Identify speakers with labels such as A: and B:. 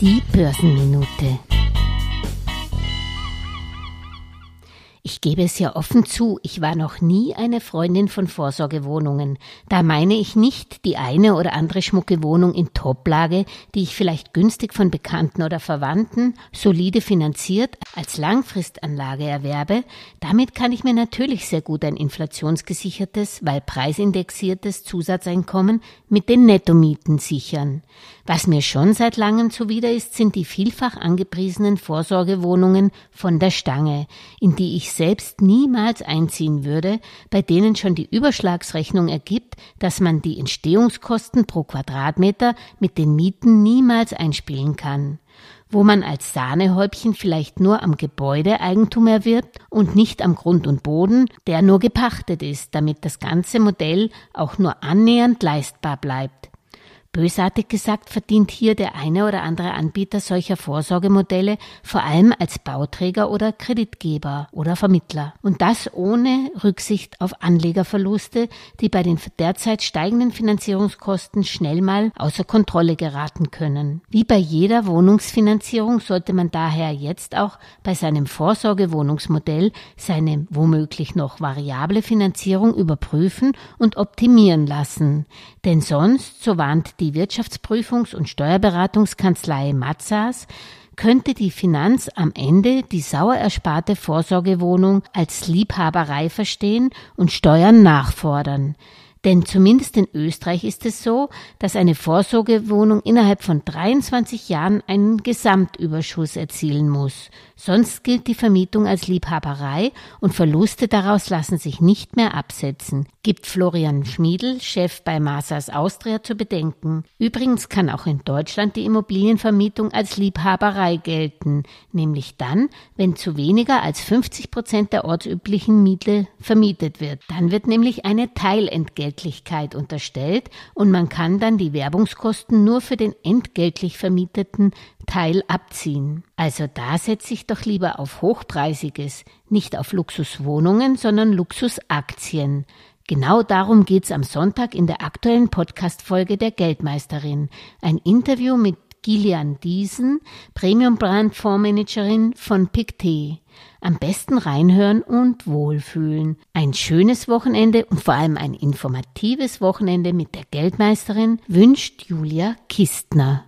A: Die Börsenminute. Ich gebe es ja offen zu, ich war noch nie eine Freundin von Vorsorgewohnungen. Da meine ich nicht die eine oder andere schmucke Wohnung in Toplage, die ich vielleicht günstig von Bekannten oder Verwandten, solide finanziert, als Langfristanlage erwerbe. Damit kann ich mir natürlich sehr gut ein inflationsgesichertes, weil preisindexiertes Zusatzeinkommen mit den Nettomieten sichern. Was mir schon seit langem zuwider ist, sind die vielfach angepriesenen Vorsorgewohnungen von der Stange, in die ich selbst niemals einziehen würde, bei denen schon die Überschlagsrechnung ergibt, dass man die Entstehungskosten pro Quadratmeter mit den Mieten niemals einspielen kann wo man als Sahnehäubchen vielleicht nur am Gebäude Eigentum erwirbt und nicht am Grund und Boden, der nur gepachtet ist, damit das ganze Modell auch nur annähernd leistbar bleibt. Bösartig gesagt verdient hier der eine oder andere Anbieter solcher Vorsorgemodelle vor allem als Bauträger oder Kreditgeber oder Vermittler. Und das ohne Rücksicht auf Anlegerverluste, die bei den derzeit steigenden Finanzierungskosten schnell mal außer Kontrolle geraten können. Wie bei jeder Wohnungsfinanzierung sollte man daher jetzt auch bei seinem Vorsorgewohnungsmodell seine womöglich noch variable Finanzierung überprüfen und optimieren lassen. Denn sonst, so warnt die Wirtschaftsprüfungs- und Steuerberatungskanzlei Matzas könnte die Finanz am Ende die sauer ersparte Vorsorgewohnung als Liebhaberei verstehen und Steuern nachfordern. Denn zumindest in Österreich ist es so, dass eine Vorsorgewohnung innerhalb von 23 Jahren einen Gesamtüberschuss erzielen muss. Sonst gilt die Vermietung als Liebhaberei und Verluste daraus lassen sich nicht mehr absetzen, gibt Florian Schmiedl, Chef bei Masas Austria, zu bedenken. Übrigens kann auch in Deutschland die Immobilienvermietung als Liebhaberei gelten, nämlich dann, wenn zu weniger als 50 Prozent der ortsüblichen Miete vermietet wird. Dann wird nämlich eine Teilentgeltlichkeit unterstellt und man kann dann die Werbungskosten nur für den entgeltlich vermieteten Teil abziehen. Also da setze ich doch lieber auf Hochpreisiges, nicht auf Luxuswohnungen, sondern Luxusaktien. Genau darum geht's am Sonntag in der aktuellen Podcast-Folge der Geldmeisterin. Ein Interview mit Gillian Diesen, Premium Brand Fondsmanagerin von Pictet. Am besten reinhören und wohlfühlen. Ein schönes Wochenende und vor allem ein informatives Wochenende mit der Geldmeisterin wünscht Julia Kistner.